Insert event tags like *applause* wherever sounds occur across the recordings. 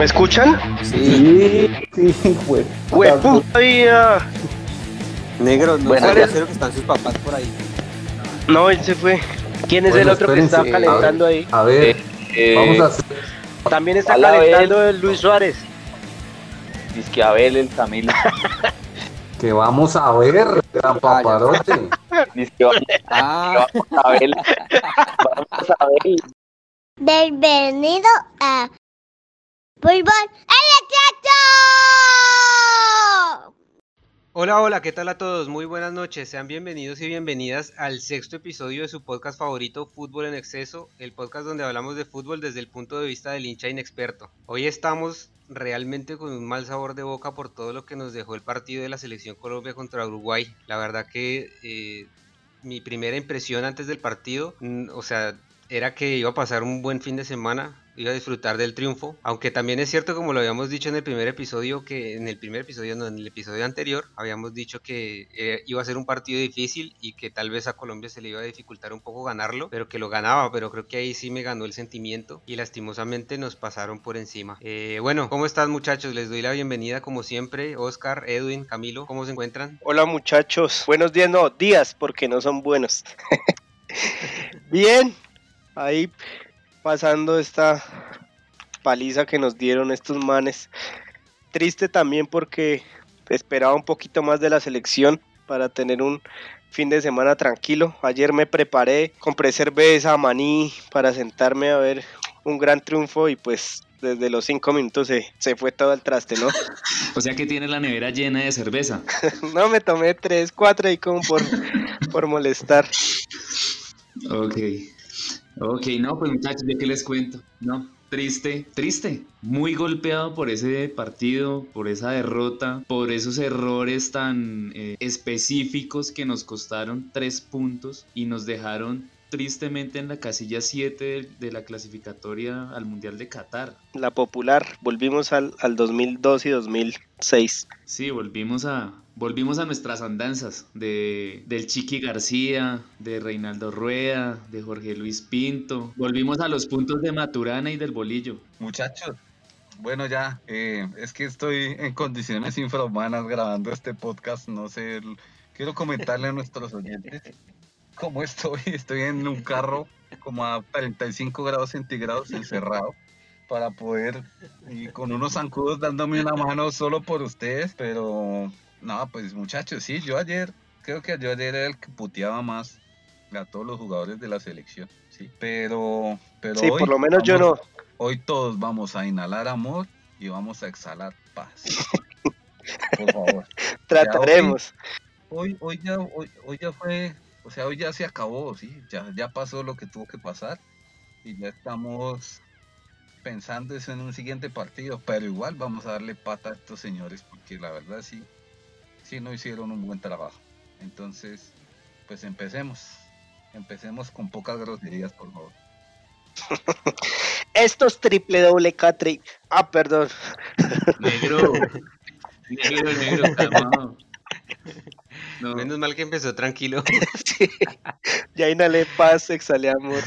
¿Me escuchan? Sí, sí, güey. Güey, puta vida. Negro, no Bueno, sabía ya- creo que están sus papás por ahí. No, él se fue. ¿Quién es Bueno, el otro que está calentando ahí? A ver, Eh, vamos a hacer. También está Hola, calentando el Luis Suárez. Dice que Abel, el Camilo. Que vamos a ver, gran paparote. Dice que vamos Ah, a Abel. *laughs* Vamos a Abel. Bienvenido a Hola, hola, ¿qué tal a todos? Muy buenas noches, sean bienvenidos y bienvenidas al sexto episodio de su podcast favorito, Fútbol en Exceso, el podcast donde hablamos de fútbol desde el punto de vista del hincha inexperto. Hoy estamos realmente con un mal sabor de boca por todo lo que nos dejó el partido de la selección Colombia contra Uruguay. La verdad que eh, mi primera impresión antes del partido, mm, o sea, era que iba a pasar un buen fin de semana, iba a disfrutar del triunfo, aunque también es cierto como lo habíamos dicho en el primer episodio, que en el primer episodio, no, en el episodio anterior, habíamos dicho que eh, iba a ser un partido difícil y que tal vez a Colombia se le iba a dificultar un poco ganarlo, pero que lo ganaba, pero creo que ahí sí me ganó el sentimiento y lastimosamente nos pasaron por encima. Eh, bueno, ¿cómo están muchachos? Les doy la bienvenida como siempre, Oscar, Edwin, Camilo, ¿cómo se encuentran? Hola muchachos. Buenos días, no, días, porque no son buenos. *laughs* Bien, ahí pasando esta paliza que nos dieron estos manes. Triste también porque esperaba un poquito más de la selección para tener un fin de semana tranquilo. Ayer me preparé, compré cerveza, maní para sentarme a ver un gran triunfo y pues desde los cinco minutos se, se fue todo al traste, ¿no? *laughs* O sea que tiene la nevera llena de cerveza. *laughs* No, me tomé tres, cuatro ahí como por, por molestar. Ok. Ok, no, pues muchachos, ¿de qué les cuento? No, triste, triste. Muy golpeado por ese partido, por esa derrota, por esos errores tan eh, específicos que nos costaron tres puntos y nos dejaron tristemente en la casilla 7 de, de la clasificatoria al Mundial de Qatar. La popular, volvimos al, al 2002 y 2006. Sí, volvimos a, volvimos a nuestras andanzas de, del Chiqui García, de Reinaldo Rueda, de Jorge Luis Pinto. Volvimos a los puntos de Maturana y del Bolillo. Muchachos, bueno ya, eh, es que estoy en condiciones infrahumanas grabando este podcast, no sé, quiero comentarle a nuestros oyentes cómo estoy, *laughs* estoy en un carro como a 35 grados centígrados encerrado para poder, y con unos zancudos dándome una mano solo por ustedes, pero no, pues muchachos, sí, yo ayer, creo que yo ayer era el que puteaba más a todos los jugadores de la selección, sí, pero, pero Sí, hoy por lo menos yo no. Hoy todos vamos a inhalar amor y vamos a exhalar paz. *laughs* Por favor. Trataremos. Hoy, hoy, ya, hoy, hoy ya fue, o sea, hoy ya se acabó, sí, ya, ya pasó lo que tuvo que pasar y ya estamos pensando eso en un siguiente partido, pero igual vamos a darle pata a estos señores porque la verdad sí, sí no hicieron un buen trabajo. Entonces, pues empecemos, empecemos con pocas groserías, por favor. *laughs* Estos triple doble Catri. Ah, perdón. Negro, *laughs* negro, negro, calmado. No, Menos mal que empezó tranquilo. *laughs* Sí. Ya inhalé paz, exhalé amor.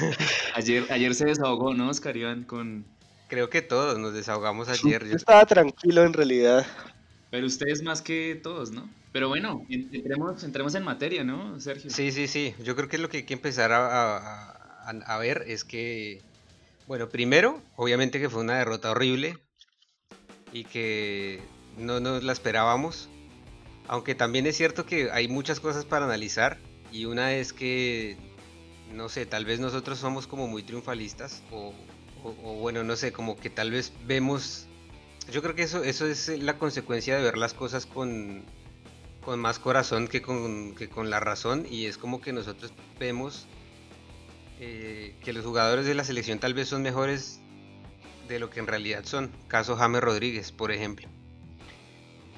ayer, ayer se desahogó, ¿no, Oscar Iván? Con... Creo que todos nos desahogamos ayer. Yo estaba tranquilo en realidad. Pero ustedes más que todos, ¿no? Pero bueno, en- entremos, entremos en materia, ¿no, Sergio? Sí, sí, sí. Yo creo que lo que hay que empezar a- a ver es que, bueno, primero, obviamente que fue una derrota horrible y que no nos la esperábamos. Aunque también es cierto que hay muchas cosas para analizar y una es que, no sé, tal vez nosotros somos como muy triunfalistas o, bueno, no sé, como que tal vez vemos... Yo creo que eso, eso es la consecuencia de ver las cosas con, con más corazón que con, que con la razón y es como que nosotros vemos eh, que los jugadores de la selección tal vez son mejores de lo que en realidad son. Caso James Rodríguez, por ejemplo.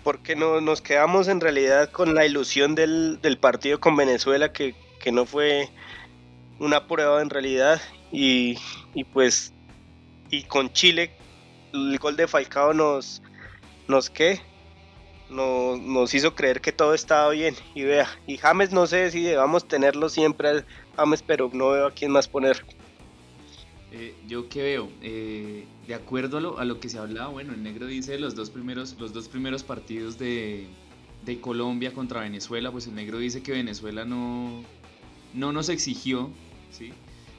Porque no, nos quedamos en realidad con la ilusión del, partido con Venezuela, que, que no fue una prueba en realidad. Y, y pues, y con Chile, el gol de Falcao nos, nos ¿qué? Nos, nos hizo creer que todo estaba bien. Y vea, y James no sé si debamos tenerlo siempre, James, pero no veo a quién más poner. Eh, yo qué veo, Eh, de acuerdo a lo, a lo que se hablaba, bueno, el negro dice los dos primeros, los dos primeros partidos de, de Colombia contra Venezuela, pues el negro dice que Venezuela no, no nos exigió, ¿sí?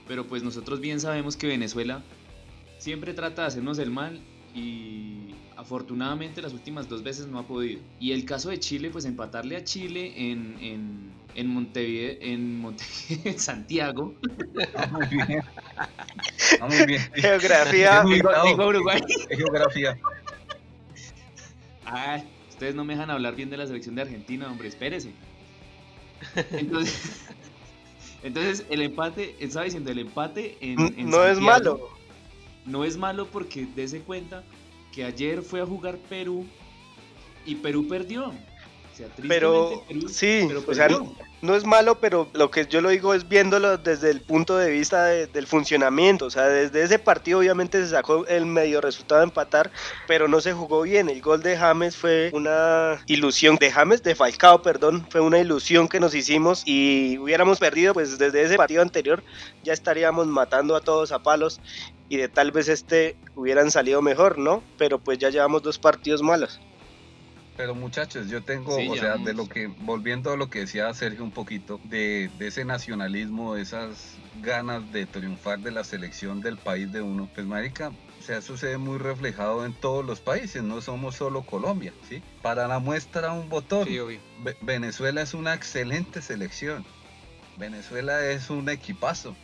Pero pues nosotros bien sabemos que Venezuela siempre trata de hacernos el mal y afortunadamente las últimas dos veces no ha podido. Y el caso de Chile, pues empatarle a Chile en, en, en Montevideo, en Montevideo, *laughs* en Santiago. Ah, muy bien. Ah, muy bien. Geografía. Digo, Uruguay. Geografía. Ah, ustedes no me dejan hablar bien de la selección de Argentina, hombre, espérese. Entonces, *laughs* entonces el empate, estaba diciendo, el empate en, en No es malo. No es malo porque dése cuenta que ayer fue a jugar Perú y Perú perdió. O sea, Pero Perú- sí, pero o sea, no es malo, pero lo que yo lo digo es viéndolo desde el punto de vista de- del funcionamiento. O sea, desde ese partido obviamente se sacó el medio resultado de empatar, pero no se jugó bien. El gol de James fue una ilusión, de James, de Falcao, perdón, fue una ilusión que nos hicimos y hubiéramos perdido, pues desde ese partido anterior ya estaríamos matando a todos a palos y de tal vez este hubieran salido mejor, ¿no? Pero pues ya llevamos dos partidos malos. Pero muchachos, yo tengo, Sí, o sea, de lo que, volviendo a lo que decía Sergio un poquito, de, de ese nacionalismo, de esas ganas de triunfar de la selección del país de uno, pues marica, o sea, eso se ve muy reflejado en todos los países, no somos solo Colombia, ¿sí? Para la muestra un botón, Sí, Venezuela es una excelente selección, Venezuela es un equipazo.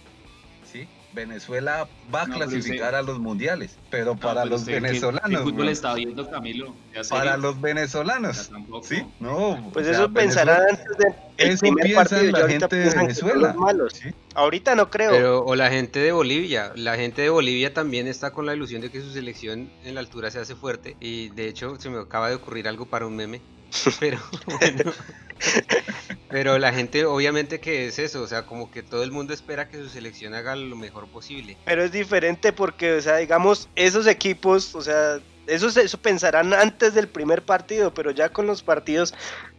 Venezuela va a No, clasificar a los mundiales, pero No, para pero los usted, ¿qué- venezolanos, ¿Qué fútbol está viendo Camilo? ¿Ya para los venezolanos. ¿sí? No, Pues o sea, eso pensarán Venezuela- antes del eso primer piensa partido la ahorita gente de Venezuela. los malos. ¿sí? Ahorita no creo. Pero, o la gente de Bolivia, la gente de Bolivia también está con la ilusión de que su selección en la altura se hace fuerte y de hecho se me acaba de ocurrir algo para un meme, *laughs* pero bueno, *laughs* pero la gente obviamente que es eso, o sea, como que todo el mundo espera que su selección haga lo mejor posible. Pero es diferente porque, o sea, digamos, esos equipos, o sea, eso, eso pensarán antes del primer partido, pero ya con los partidos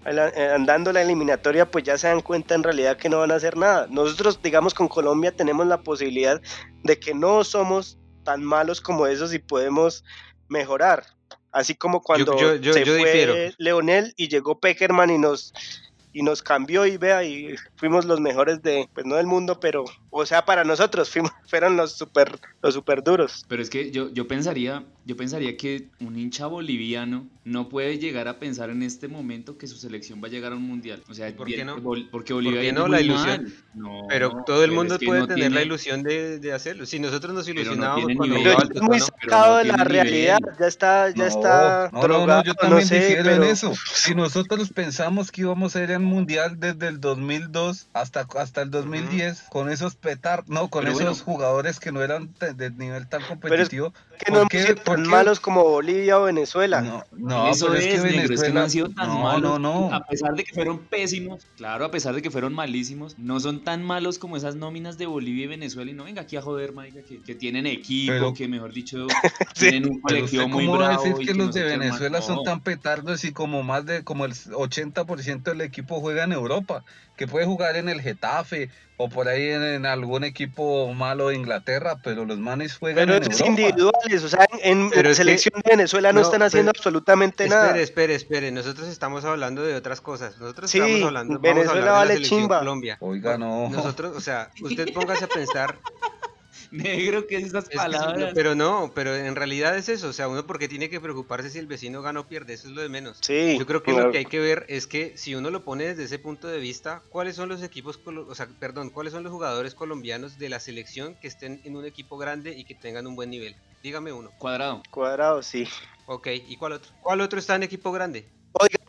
eh, andando la eliminatoria, pues ya se dan cuenta en realidad que no van a hacer nada. Nosotros, digamos, con Colombia tenemos la posibilidad de que no somos tan malos como esos y podemos mejorar. Así como cuando yo- yo- se fue. Leonel y llegó Peckerman y nos y nos cambió y vea y fuimos los mejores de pues no del mundo pero o sea para nosotros fuimos *laughs* fueron los super los super duros Pero es que yo, yo pensaría, yo pensaría que un hincha boliviano no puede llegar a pensar en este momento que su selección va a llegar a un mundial. O sea, ¿Por bien- qué no? Bol- porque Bolivia qué viene no? La ilusión. No, Pero todo el pero mundo es que puede no tener la tiene- ilusión de, de hacerlo. Si nosotros nos Pero no ilusionábamos tiene cuando nivel. el es muy sacado no de la realidad nivel. ya está ya No, está no, no, drogado no, yo no, también sé pero en eso. Si nosotros pensamos que íbamos a ir al mundial desde el 2002 hasta, hasta el 2010 con esos petar, no, con Pero esos bueno. jugadores que no eran de nivel tan competitivo. que no ¿por hemos qué- sido por tan qué? malos como Bolivia o Venezuela No, no, Eso pero es, es, que negro, es que Venezuela no han sido tan no, malos. no, no. A pesar de que fueron pésimos, claro, a pesar de que fueron malísimos, no son tan malos como esas nóminas de Bolivia y Venezuela. Y no venga aquí a joder, marica, que, que tienen equipo, Pero- que mejor dicho, *laughs* Sí. tienen un Pero colectivo usted muy cómo va a bravo. decir y que los de. Venezuela son No. tan petardos y como más de como el 80% del equipo juega en Europa, que puede jugar en el Getafe o por ahí en, en algún equipo malo de Inglaterra, pero los manes juegan pero en es Europa. individuales o sea en, Pero la que- selección de Venezuela no, no, están haciendo pero- absolutamente nada Espere, espere, espere. Nosotros estamos hablando de otras cosas. Nosotros Sí, estamos hablando. vamos a Venezuela hablar de la vale chimba. Colombia. Oiga, no. Nosotros, o sea, usted póngase a pensar. *laughs* Negro, ¿qué es esas es que- palabras? pero no, pero en realidad es eso. O sea, uno porque tiene que preocuparse si el vecino gana o pierde. Eso es lo de menos. sí Yo creo que claro. lo que hay que ver es que si uno lo pone desde ese punto de vista, ¿cuáles son los equipos, o sea, perdón, cuáles son los jugadores colombianos de la selección que estén en un equipo grande y que tengan un buen nivel? Dígame uno. Cuadrado. cuadrado sí Ok, ¿y cuál otro? ¿Cuál otro está en equipo grande?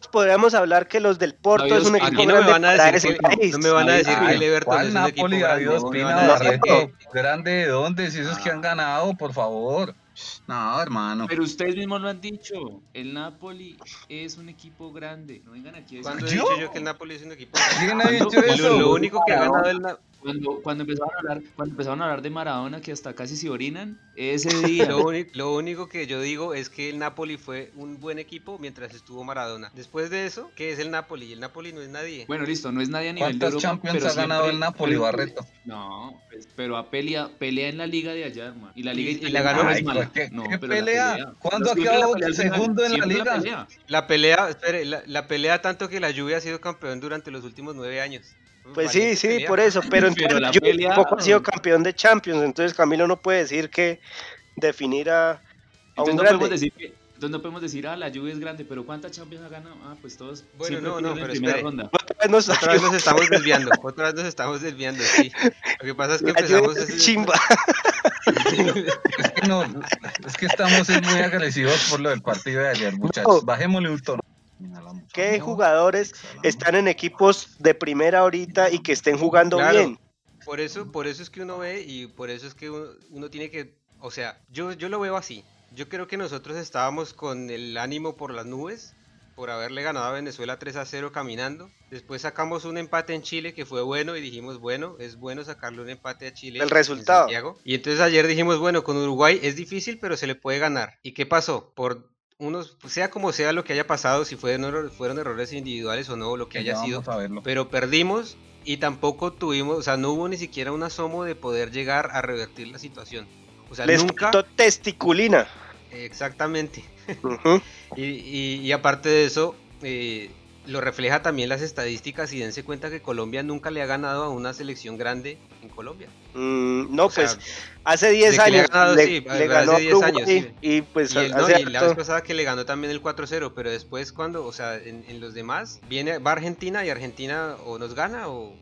Podríamos hablar que los del Porto David es un equipo no me grande van a para decir ese que, país. no me van a Ay, decir que Ay, el Everton ¿cuál es un equipo Napoli, grande. David no me Ospina, van a decir Barreto? que- ¿Grande de dónde? Si esos que han ganado, por favor. No, hermano. Pero ustedes mismos lo han dicho. El Napoli es un equipo grande. No vengan aquí a decir ¿Cuándo he ¿Yo? dicho yo que el Napoli es un equipo grande? ¿Quién ha dicho eso? Lo, lo único que ha ganado el Na- Cuando, cuando, empezaron a hablar, cuando empezaron a hablar de Maradona, que hasta casi se orinan, ese *laughs* día. Lo, único, lo único que yo digo es que el Napoli fue un buen equipo mientras estuvo Maradona. Después de eso, ¿qué es el Napoli? El Napoli no es nadie. Bueno, listo, no es nadie a nivel de ¿Cuántas Europa, Champions pero ha ganado siempre- el Napoli, Barreto? No, pues, pero a pelea, pelea en la liga de allá, hermano. Y la liga Y- y la ganó. no es Ay, mala. ¿qué- No, qué pero la pelea? ¿Cuándo ha la quedado final, segundo en la liga? pelea. La pelea, espere, la, la pelea tanto que la Juve ha sido campeón durante los últimos nueve años. Pues sí, sí, pelea. por eso, pero *laughs* Pero entonces la yo pelea- tampoco ha sido campeón de Champions, entonces Camilo no puede decir que definir a, a Entonces un no, grande. podemos decir que, entonces no podemos decir, ah, la Juve es grande, pero ¿cuántas Champions ha ganado? Ah, pues todos. Bueno, siempre no, no, en pero primera espere. ronda. Otra vez nos Otra vez nos estamos desviando, otra vez nos estamos desviando, sí. Lo que pasa es que La empezamos... es ese- chimba. Es que, no, es que estamos es muy agresivos por lo del partido de ayer, muchachos. Bajémosle un tono. ¿Qué jugadores están en equipos de primera ahorita y que estén jugando Claro. bien? Por eso, por eso es que uno ve y por eso es que uno, uno tiene que, o sea, yo, yo lo veo así. Yo creo que nosotros estábamos con el ánimo por las nubes, por haberle ganado a Venezuela 3 a 0 caminando. Después sacamos un empate en Chile que fue bueno y dijimos, bueno, es bueno sacarle un empate a Chile. El en resultado. Santiago. Y entonces ayer dijimos, bueno, con Uruguay es difícil, pero se le puede ganar. ¿Y qué pasó? Por unos, sea como sea lo que haya pasado, si fueron, fueron errores individuales o no, lo que haya sido, pero perdimos y tampoco tuvimos, o sea, no hubo ni siquiera un asomo de poder llegar a revertir la situación. O sea, Les nunca. testiculina. Exactamente. *laughs* Y, y- y aparte de eso, eh, lo refleja también las estadísticas y dense cuenta que Colombia nunca le ha ganado a una selección grande en Colombia. Mm, no, O sea, pues hace 10 de que le ha años le, ganó a 10 Uruguay años, sí. y pues y, el- no, y la vez pasada que le ganó también el 4-0, pero después cuando, o sea, en, en los demás, viene, va Argentina y Argentina o nos gana o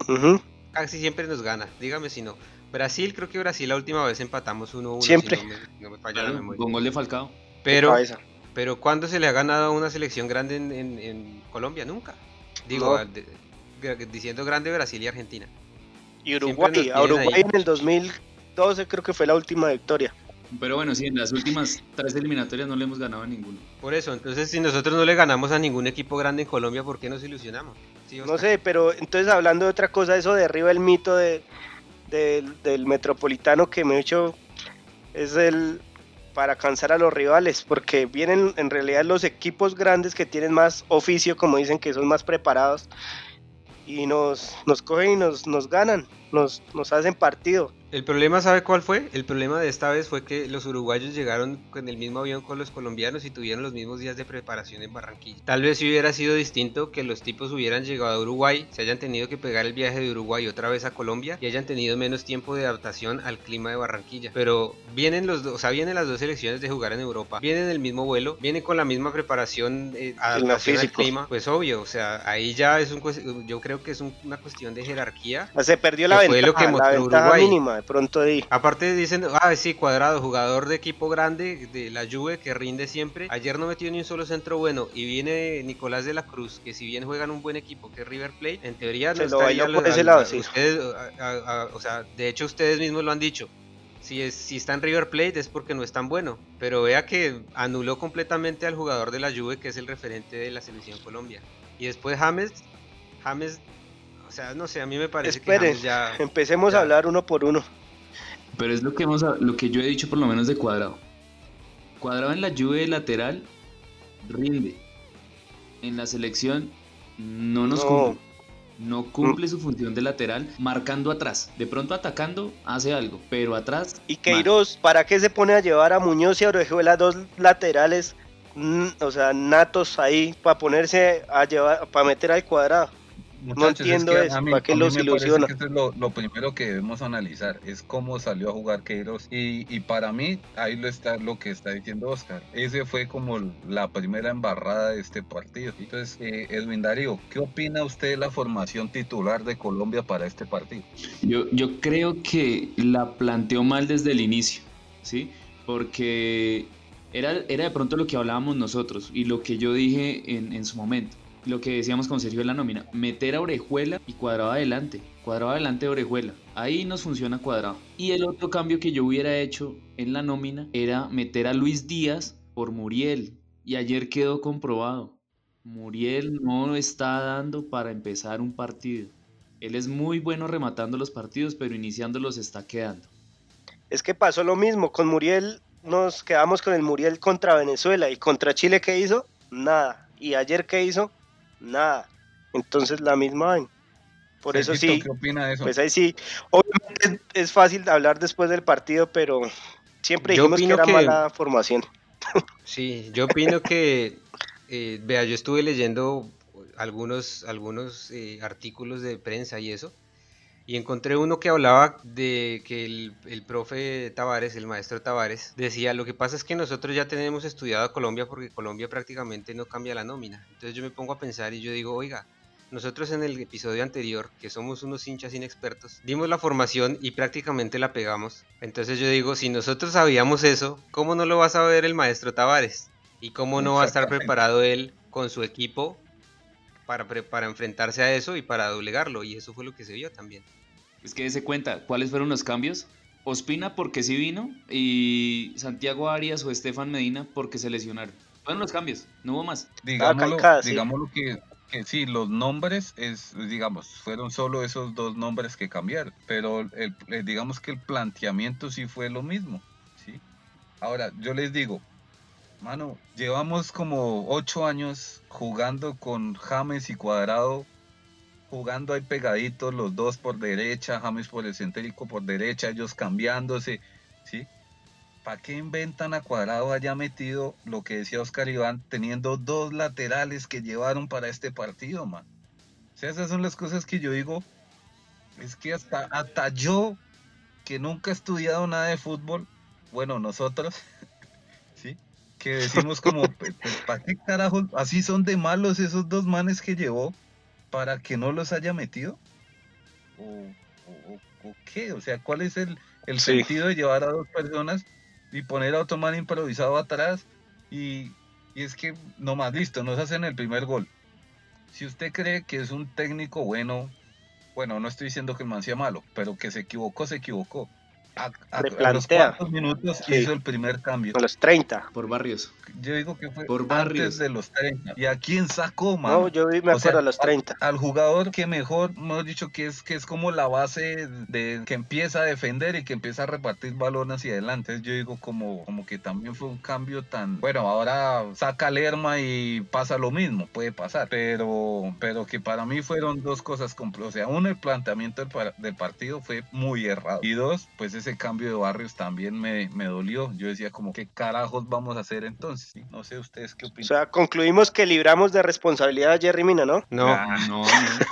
casi siempre nos gana, dígame si no. Brasil, creo que Brasil la última vez empatamos 1-1. Siempre. Si no, me, no me falla la memoria. con gol de Falcao. Pero. Pero ¿cuándo se le ha ganado a una selección grande en, en- en Colombia? Nunca. Digo, No. de- de- diciendo grande Brasil y Argentina. Y Uruguay, a Uruguay ahí. en el 2012 creo que fue la última victoria. Pero bueno, sí, en las últimas tres eliminatorias no le hemos ganado a ninguno. Por eso, entonces si nosotros no le ganamos a ningún equipo grande en Colombia, ¿por qué nos ilusionamos? Sí, No sé, pero entonces hablando de otra cosa, eso derriba el mito de, del- del metropolitano que me he hecho es el para cansar a los rivales, porque vienen en realidad los equipos grandes que tienen más oficio, como dicen que son más preparados, y nos, nos cogen y nos, nos ganan, nos, nos hacen partido. El problema, ¿sabe cuál fue? El problema de esta vez fue que los uruguayos llegaron con el mismo avión con los colombianos y tuvieron los mismos días de preparación en Barranquilla. Tal vez si hubiera sido distinto que los tipos hubieran llegado a Uruguay, se hayan tenido que pegar el viaje de Uruguay otra vez a Colombia y hayan tenido menos tiempo de adaptación al clima de Barranquilla. Pero vienen los dos, o sea, vienen las dos selecciones de jugar en Europa, vienen en el mismo vuelo, vienen con la misma preparación, eh, adaptación al clima. Pues obvio, o sea, ahí ya es un, yo creo que es un- una cuestión de jerarquía Se perdió la fue ventaja, lo que mostró Uruguay. mínima de pronto ahí. Aparte dicen, ah, sí, cuadrado, jugador de equipo grande de la Juve que rinde siempre. Ayer no metió ni un solo centro bueno y viene Nicolás de la Cruz, que si bien juegan un buen equipo que es River Plate, en teoría Se no lo estaría bailó por ese lado, sí. ustedes, a- a- a- o sea, de hecho ustedes mismos lo han dicho. Si, es, si está en River Plate es porque no es tan bueno. Pero vea que anuló completamente al jugador de la Juve, que es el referente de la selección Colombia. Y después James, James, o sea, no sé, a mí me parece que Espere, James ya... empecemos ya. a hablar uno por uno. Pero es lo que, hemos, lo que yo he dicho por lo menos de Cuadrado. Cuadrado en la lluvia de lateral rinde. En la selección no nos No. cumple. No cumple su función de lateral marcando atrás. De pronto atacando hace algo, pero atrás... Y mal. Queiroz, ¿para qué se pone a llevar a Muñoz y a Orejuela dos laterales, mm, o sea, natos ahí, para ponerse a llevar, para meter al cuadrado? Muchachos, entiendo es que eso, a mí- ¿para qué los ilusiona? que eso es lo, lo primero que debemos analizar, es cómo salió a jugar Queiroz. Y, y para mí, ahí lo está lo que está diciendo Oscar. Ese fue como la primera embarrada de este partido. Entonces, eh, Edwin Darío, ¿qué opina usted de la formación titular de Colombia para este partido? Yo, yo creo que la planteó mal desde el inicio, ¿sí? Porque era, era de pronto lo que hablábamos nosotros y lo que yo dije en, en su momento, lo que decíamos con Sergio de la nómina, meter a Orejuela y cuadrado adelante, cuadrado adelante de Orejuela, ahí nos funciona cuadrado. Y el otro cambio que yo hubiera hecho en la nómina era meter a Luis Díaz por Muriel y ayer quedó comprobado, Muriel no está dando para empezar un partido. Él es muy bueno rematando los partidos, pero iniciándolos está quedando. Es que pasó lo mismo, con Muriel nos quedamos con el Muriel contra Venezuela y contra Chile ¿qué hizo? Nada. Y ayer ¿qué hizo? Nada. Entonces la misma vaina. Por eso sí, ¿Qué opina de eso? pues ahí sí, obviamente es fácil hablar después del partido, pero siempre Yo dijimos que era que- mala formación. Sí, yo opino que, eh, vea, yo estuve leyendo algunos, algunos eh, artículos de prensa y eso, y encontré uno que hablaba de que el, el profe Tavares, el maestro Tavares, decía, lo que pasa es que nosotros ya tenemos estudiado a Colombia porque Colombia prácticamente no cambia la nómina. Entonces yo me pongo a pensar y yo digo, oiga, nosotros en el episodio anterior, que somos unos hinchas inexpertos, dimos la formación y prácticamente la pegamos. Entonces yo digo, si nosotros sabíamos eso, ¿cómo no lo va a saber el maestro Tavares? ¿Y cómo no va a estar preparado él con su equipo para, enfrentarse a eso y para doblegarlo? Y eso fue lo que se vio también. Es que se cuenta, ¿cuáles fueron los cambios? Ospina porque sí vino y Santiago Arias o Estefan Medina porque se lesionaron. Fueron los cambios, no hubo más. Digámoslo, Calcada, sí. digámoslo que, que sí, los nombres es, digamos, fueron solo esos dos nombres que cambiaron, pero el, eh, digamos que el planteamiento sí fue lo mismo, ¿sí? Ahora, yo les digo, mano, llevamos como ocho años jugando con James y Cuadrado, jugando ahí pegaditos, los dos por derecha, James por el centérico por derecha, ellos cambiándose, ¿sí? ¿Para qué inventan a Cuadrado allá metido lo que decía Oscar Iván, teniendo dos laterales que llevaron para este partido, man? O sea, esas son las cosas que yo digo. Es que hasta, hasta yo, que nunca he estudiado nada de fútbol, bueno, nosotros. Que decimos como, *laughs* pues, ¿para qué carajo? Así son de malos esos dos manes que llevó para que no los haya metido. ¿O, o- o- o qué? O sea, ¿cuál es el, el Sí. sentido de llevar a dos personas y poner a otro man improvisado atrás? Y, y es que, nomás listo, nos hacen el primer gol. Si usted cree que es un técnico bueno, bueno, no estoy diciendo que el man sea malo, pero que se equivocó, se equivocó. A, a- a los cuantos minutos Sí. hizo el primer cambio. A los 30. Por barrios. Yo digo que fue Por antes de los 30. ¿Y a quién sacó, man? No, yo vi- me a los 30. al jugador que mejor, hemos dicho que es que es como la base de que empieza a defender y que empieza a repartir balón hacia adelante. Yo digo como, como que también fue un cambio tan bueno. Ahora saca Lerma y pasa lo mismo, puede pasar, pero pero que para mí fueron dos cosas, o sea, uno el planteamiento del, par- del partido fue muy errado y dos, pues ese cambio de barrios también me, me dolió. Yo decía como qué carajos vamos a hacer entonces. No sé ustedes qué O opinan. sea, concluimos que libramos de responsabilidad a Jerry Mina, ¿no? No, Ah, No, no,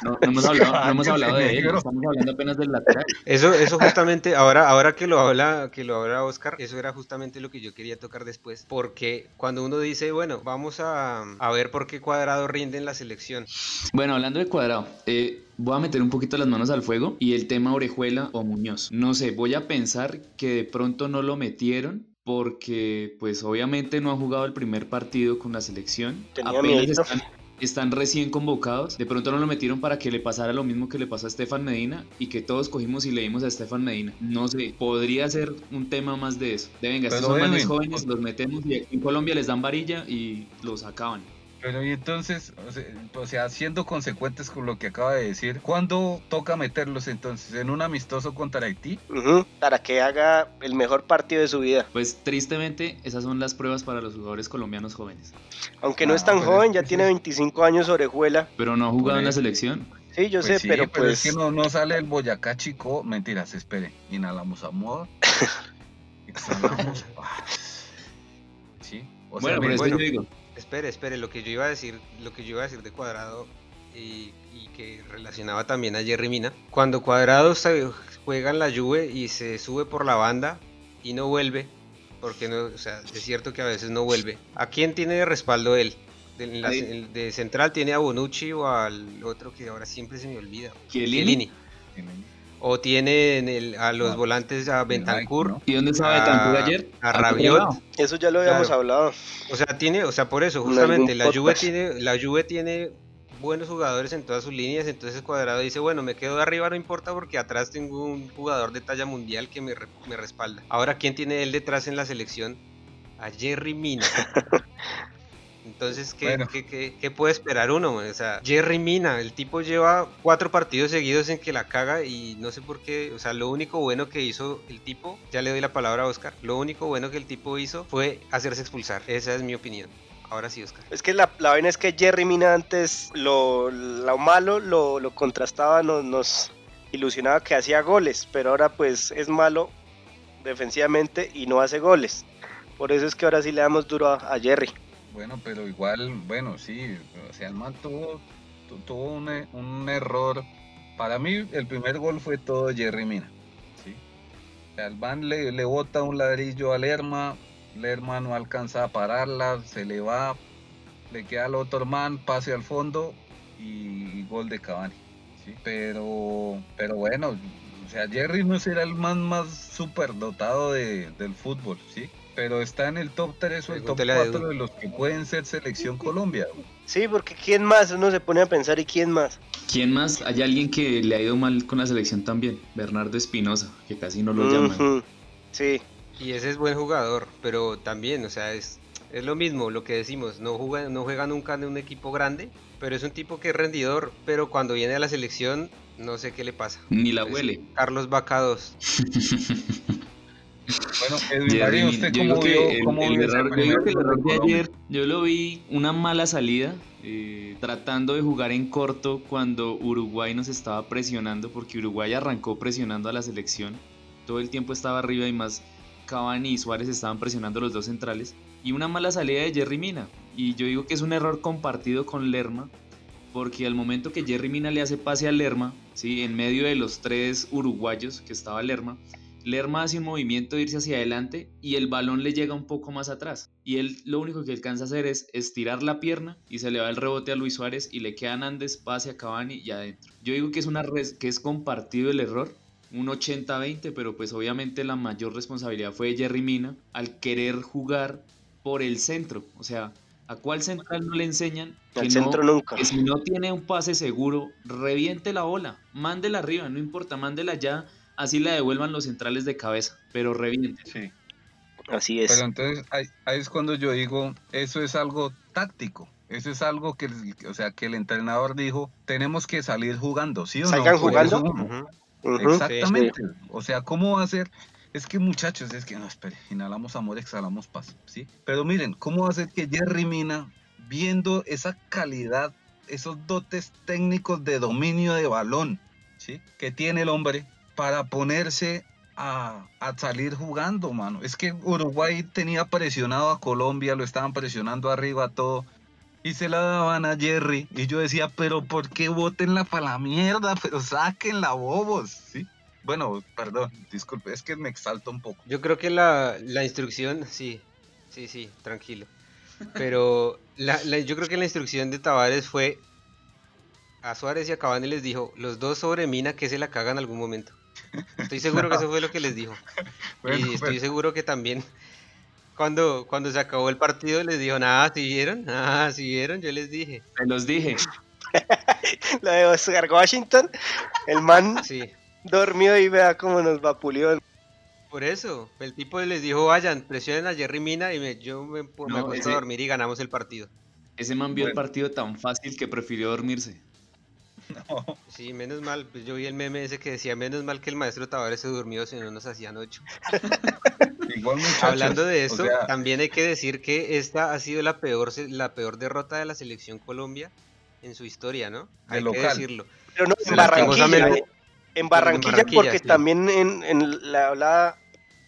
no, no hemos hablado, no hemos hablado de él, estamos hablando apenas del lateral. Eso, eso justamente, ahora, ahora que lo habla, que lo habla Oscar, eso era justamente lo que yo quería tocar después. Porque cuando uno dice, bueno, vamos a, a ver por qué cuadrado rinde en la selección. Bueno, hablando de cuadrado, eh, voy a meter un poquito las manos al fuego y el tema Orejuela o Muñoz. No sé, voy a pensar que de pronto no lo metieron porque pues obviamente no ha jugado el primer partido con la selección. Tenía Apenas están, están recién convocados. De pronto no lo metieron para que le pasara lo mismo que le pasó a Estefan Medina y que todos cogimos y leímos a Estefan Medina. No sé, podría ser un tema más de eso. De venga, estos son jóvenes, los metemos y aquí en Colombia les dan varilla y los acaban. Pero y entonces, o sea, o sea, siendo consecuentes con lo que acaba de decir, ¿cuándo toca meterlos entonces? ¿En un amistoso contra Haití? Para que haga el mejor partido de su vida. Pues tristemente esas son las pruebas para los jugadores colombianos jóvenes. Aunque no Ah, es tan pues joven, es ya tiene sí. 25 años orejuela. Pero no ha jugado en la selección. Sí, yo Pues sé, sí, pero es pues... que no, no sale el Boyacá chico. Mentiras, espere. Inhalamos amor. *laughs* Exhalamos paz. Sí. O sea, bueno, por mire, eso bueno. yo digo. Espere, espere, lo que yo iba a decir, lo que yo iba a decir de Cuadrado y, y que relacionaba también a Jerry Mina. Cuando Cuadrado se juega en la Juve y se sube por la banda y no vuelve, porque no, o sea, es cierto que a veces no vuelve. ¿A quién tiene de respaldo él? La- de central tiene a Bonucci o al otro que ahora siempre se me olvida. Chiellini. Chiellini. O tiene en el- a los Ah, volantes a Bentancur, ¿no? ¿Y dónde estaba a, Bentancur ayer? a otro Rabiot. Eso ya lo habíamos Claro. hablado. O sea, tiene, o sea, por eso, En justamente, la Juve tiene, la Juve tiene buenos jugadores en todas sus líneas, entonces Cuadrado dice, bueno, me quedo de arriba, no importa porque atrás tengo un jugador de talla mundial que me respalda. Ahora, ¿quién tiene él detrás en la selección? A Jerry Mina. *laughs* Entonces, ¿qué, Bueno. qué- qué- qué puede esperar uno? O sea, Jerry Mina, el tipo lleva cuatro partidos seguidos en que la caga y no sé por qué. O sea, lo único bueno que hizo el tipo, ya le doy la palabra a Oscar, lo único bueno que el tipo hizo fue hacerse expulsar. Esa es mi opinión. Ahora sí, Oscar. Es que la, la vaina es que Jerry Mina antes lo, lo malo lo, lo contrastaba, nos, nos ilusionaba que hacía goles, pero ahora pues es malo defensivamente y no hace goles. Por eso es que ahora sí le damos duro a, a Jerry. Bueno, pero igual, bueno, sí, o sea, el man tuvo, tu- tuvo un, e- un error. Para mí, el primer gol fue todo Jerry Mina. ¿sí? El le, le bota un ladrillo a Lerma, Lerma no alcanza a pararla, se le va, le queda al otro man, pase al fondo y gol de Cavani. ¿sí? Pero, pero bueno, o sea, Jerry no será el man más superdotado de, del fútbol, ¿sí? Pero está en el top 3 o el top Pregúntele a 4 Edu. de los que pueden ser selección Colombia. Sí, porque ¿quién más? Uno se pone a pensar y ¿quién más? ¿Quién más? Hay alguien que le ha ido mal con la selección también. Bernardo Espinosa, que casi no lo llaman. Sí, Y ese es buen jugador, pero también, o sea, es, es lo mismo lo que decimos, no juega, no juega nunca en un equipo grande, pero es un tipo que es rendidor, pero cuando viene a la selección, no sé qué le pasa. Ni la huele. Carlos Vaca 2. *laughs* Bueno, Edwin Jerry Mario, Mina. ¿usted Yo cómo vio, el, cómo el vio ese error, yo que el de error de Colombia? ayer, yo lo vi una mala salida, eh, tratando de jugar en corto cuando Uruguay nos estaba presionando, porque Uruguay arrancó presionando a la selección, todo el tiempo estaba arriba y más Cavani y Suárez estaban presionando los dos centrales, y una mala salida de Jerry Mina, y yo digo que es un error compartido con Lerma, porque al momento que Jerry Mina le hace pase a Lerma, ¿sí? en medio de los tres uruguayos que estaba Lerma, Lerma hace un movimiento irse hacia adelante y el balón le llega un poco más atrás. Y él lo único que alcanza a hacer es estirar la pierna y se le va el rebote a Luis Suárez y le queda Nández, pase a Cavani y adentro. Yo digo que es, una res- que es compartido el error, un 80-20, pero pues obviamente la mayor responsabilidad fue de Jerry Mina al querer jugar por el centro. O sea, ¿a cuál central no le enseñan que no- centro nunca. que si no tiene un pase seguro, reviente la bola, mándela arriba, no importa, mándela ya, así la devuelvan los centrales de cabeza, pero reviente. Sí. Así es. Pero entonces ahí, ahí es cuando yo digo, eso es algo táctico. Eso es algo que, el- o sea, que el entrenador dijo, tenemos que salir jugando, ¿sí o no? Salgan jugando. Exactamente. O sea, ¿cómo va a ser? Es que muchachos, es que no, espere, inhalamos amor, exhalamos paz, ¿sí? Pero miren, ¿cómo va a ser que Jerry Mina, viendo esa calidad, esos dotes técnicos de dominio de balón, ¿sí? Que tiene el hombre para ponerse a, a salir jugando, mano. Es que Uruguay tenía presionado a Colombia, lo estaban presionando arriba todo. Y se la daban a Jerry. Y yo decía, pero ¿por qué botenla para la mierda? Pero sáquenla, bobos, ¿sí? Bueno, perdón, disculpe, es que me exalto un poco. Yo creo que la, la instrucción, sí, sí, sí, tranquilo. Pero la, yo creo que la instrucción de Tavares fue a Suárez y a Cavani les dijo, los dos sobre Mina que se la cagan algún momento. Estoy seguro que eso fue lo que les dijo. *laughs* Bueno, y estoy seguro que también cuando, cuando se acabó el partido les dijo, nada, si vieron? Nada, si vieron? Yo les dije. Se los dije. *laughs* Lo de Oscar Washington, el man Sí, dormido y vea cómo nos vapuleó. por eso. El tipo les dijo, vayan, presionen a Jerry Mina y me, yo me, me No, ese- a dormir y ganamos el partido. Ese man vio el partido tan fácil que prefirió dormirse. *laughs* No, Sí, menos mal, pues yo vi el meme ese que decía, menos mal que el maestro Tavares se durmió, si no nos hacían ocho. *laughs* igual Hablando de o esto, sea, también hay que decir que esta ha sido la peor, se- la peor derrota de la selección Colombia en su historia, ¿no? De Hay que decirlo. Pero no, en Barranquilla. En Barranquilla, Barranquilla, porque sí. también en, en la hablaba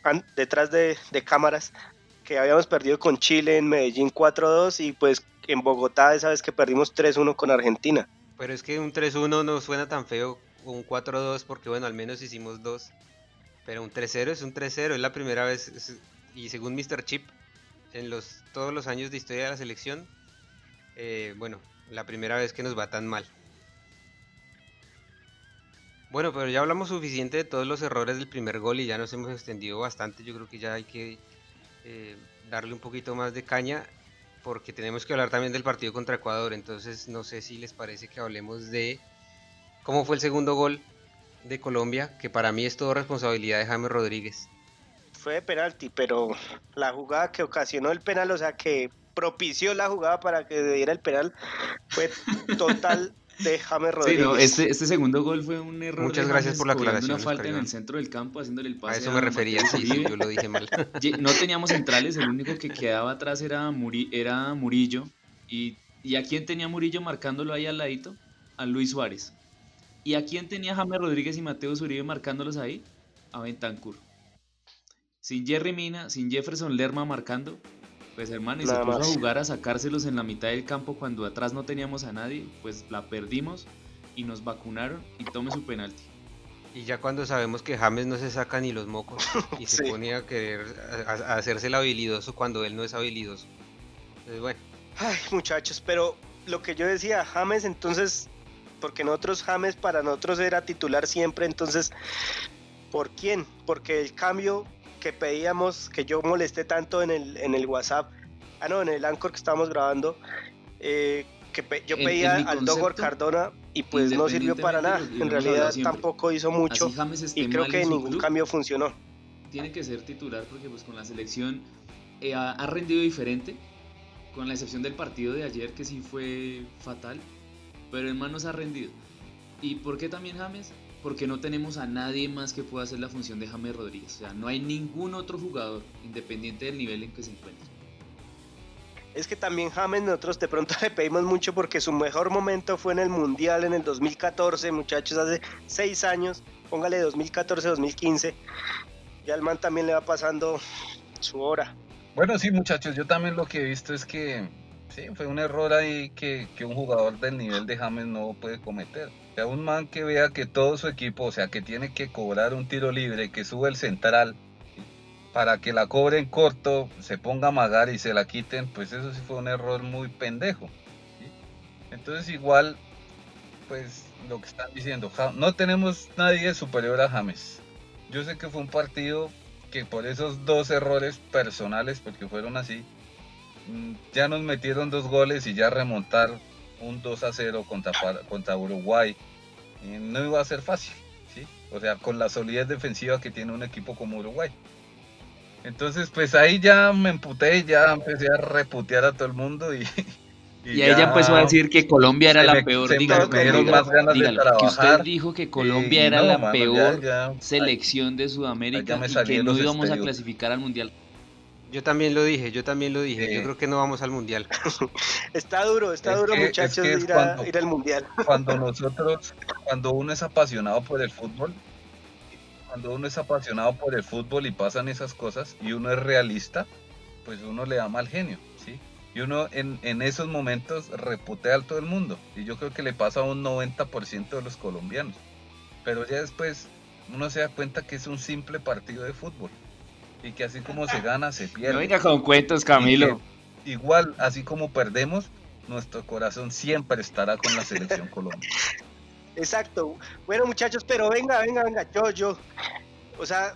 an- detrás de, de cámaras que habíamos perdido con Chile en Medellín 4-2 y pues en Bogotá esa vez que perdimos 3-1 con Argentina. Pero es que un 3-1 no suena tan feo, un 4-2, porque bueno, al menos hicimos dos. Pero un 3-0 es un 3-0, es la primera vez, y según Mr. Chip, en los, todos los años de historia de la selección, eh, bueno, la primera vez que nos va tan mal. Bueno, pero ya hablamos suficiente de todos los errores del primer gol y ya nos hemos extendido bastante. Yo creo que ya hay que eh, darle un poquito más de caña porque tenemos que hablar también del partido contra Ecuador. Entonces, no sé si les parece que hablemos de cómo fue el segundo gol de Colombia, que para mí es todo responsabilidad de James Rodríguez. Fue de penalti, pero la jugada que ocasionó el penal, o sea que propició la jugada para que diera el penal fue total de James Sí, Rodríguez. no, este, este segundo gol fue un error. Muchas gracias por la aclaración, Una falta en el centro del campo, haciéndole el A pase. eso me refería, sí, sí, yo lo dije mal. *laughs* No teníamos centrales, el único que quedaba atrás era, Muri- era Murillo. Y, ¿Y a quién tenía Murillo marcándolo ahí al ladito? A Luis Suárez. ¿Y a quién tenía James Rodríguez y Mateo Zuribe marcándolos ahí? A Bentancur. Sin Jerry Mina, sin Jefferson Lerma marcando, pues hermano, y se Nada puso más. a jugar a sacárselos en la mitad del campo cuando atrás no teníamos a nadie, pues la perdimos y nos vacunaron y tome su penalti. Y ya cuando sabemos que James no se saca ni los mocos *laughs* y se Sí. pone a querer a, a hacerse el habilidoso cuando él no es habilidoso. Entonces, bueno, Ay, muchachos, pero lo que yo decía, James, entonces, porque nosotros James para nosotros era titular siempre, entonces, ¿por quién? Porque el cambio que pedíamos, que yo molesté tanto en el, en el WhatsApp, ah, no, en el Anchor que estábamos grabando, eh, que pe- yo En- pedía en mi al Dogor Cardona y pues no sirvió para nada. En realidad tampoco hizo mucho y creo que en ningún club, cambio funcionó. tiene que ser titular porque pues con la selección eh, ha, ha rendido diferente, con la excepción del partido de ayer que sí fue fatal, pero en manos ha rendido. ¿Y por qué también James? Porque no tenemos a nadie más que pueda hacer la función de James Rodríguez. O sea, no hay ningún otro jugador, independiente del nivel en que se encuentre. Es que también James nosotros de pronto *laughs* le pedimos mucho porque su mejor momento fue en el Mundial en el 2014, muchachos, hace seis años, póngale 2014-2015. Ya al man también le va pasando su hora. Bueno, sí, muchachos, yo también lo que he visto es que sí, fue un error ahí que, que un jugador del nivel de James no puede cometer. Sea, un man que vea que todo su equipo, o sea, que tiene que cobrar un tiro libre, que sube el central para que la cobre en corto, se ponga a magar y se la quiten, pues eso sí fue un error muy pendejo. Entonces igual, pues lo que están diciendo, no tenemos nadie superior a James. Yo sé que fue un partido que por esos dos errores personales, porque fueron así, mm, ya nos metieron dos goles y ya remontar un 2 a 0 contra, contra Uruguay eh, no iba a ser fácil, ¿sí? O sea, con la solidez defensiva que tiene un equipo como Uruguay. Entonces, pues ahí ya me emputé, ya empecé a reputear a todo el mundo y... *laughs* Y, ella empezó a decir que Colombia era la me- peor. se me Dígalo, dieron dígalo, más ganas de dígalo, que usted trabajar. dijo que Y Colombia era no, la mano, peor ya- selección de Sudamérica y que no íbamos a clasificar al Mundial. Yo también lo dije, yo también lo dije. Sí. Yo creo que no vamos al mundial. *laughs* Está duro, está Es duro, que- es muchachos, que es ir, a- cuando- ir al Mundial. *laughs* cuando nosotros, cuando uno es apasionado por el fútbol, cuando uno es apasionado por el fútbol y pasan esas cosas y uno es realista, pues uno le da mal genio, ¿sí? Y uno en, en esos momentos reputea a todo el mundo. Y yo creo que le pasa a un 90% de los colombianos. Pero ya después uno se da cuenta que es un simple partido de fútbol. Y que así como se gana, se *laughs* pierde. No venga con cuentos, Camilo. Igual, así como perdemos, nuestro corazón siempre estará con la selección Colombia. *laughs* Exacto. Bueno, muchachos, pero venga, venga, venga, yo, yo. O sea,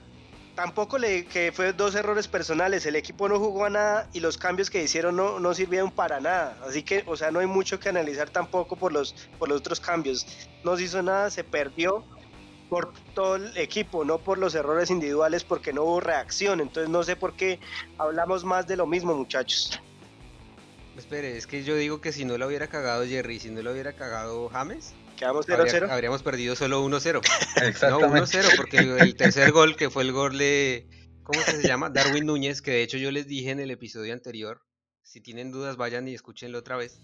tampoco le que fue dos errores personales. El equipo no jugó a nada y los cambios que hicieron no, no sirvieron para nada. Así que, o sea, no hay mucho que analizar tampoco por los, por los otros cambios. No se hizo nada, se perdió por todo el equipo, no por los errores individuales, porque no hubo reacción. Entonces no sé por qué hablamos más de lo mismo, muchachos. Espere, es que yo digo que si no lo hubiera cagado Jerry, si no lo hubiera cagado James, Quedamos habría- 0-0. habríamos perdido solo 1-0. *laughs* No, Exactamente. 1-0, porque el, el tercer gol, que fue el gol de. ¿Cómo que se llama? Darwin Núñez, que de hecho yo les dije en el episodio anterior. Si tienen dudas, vayan y escúchenlo otra vez.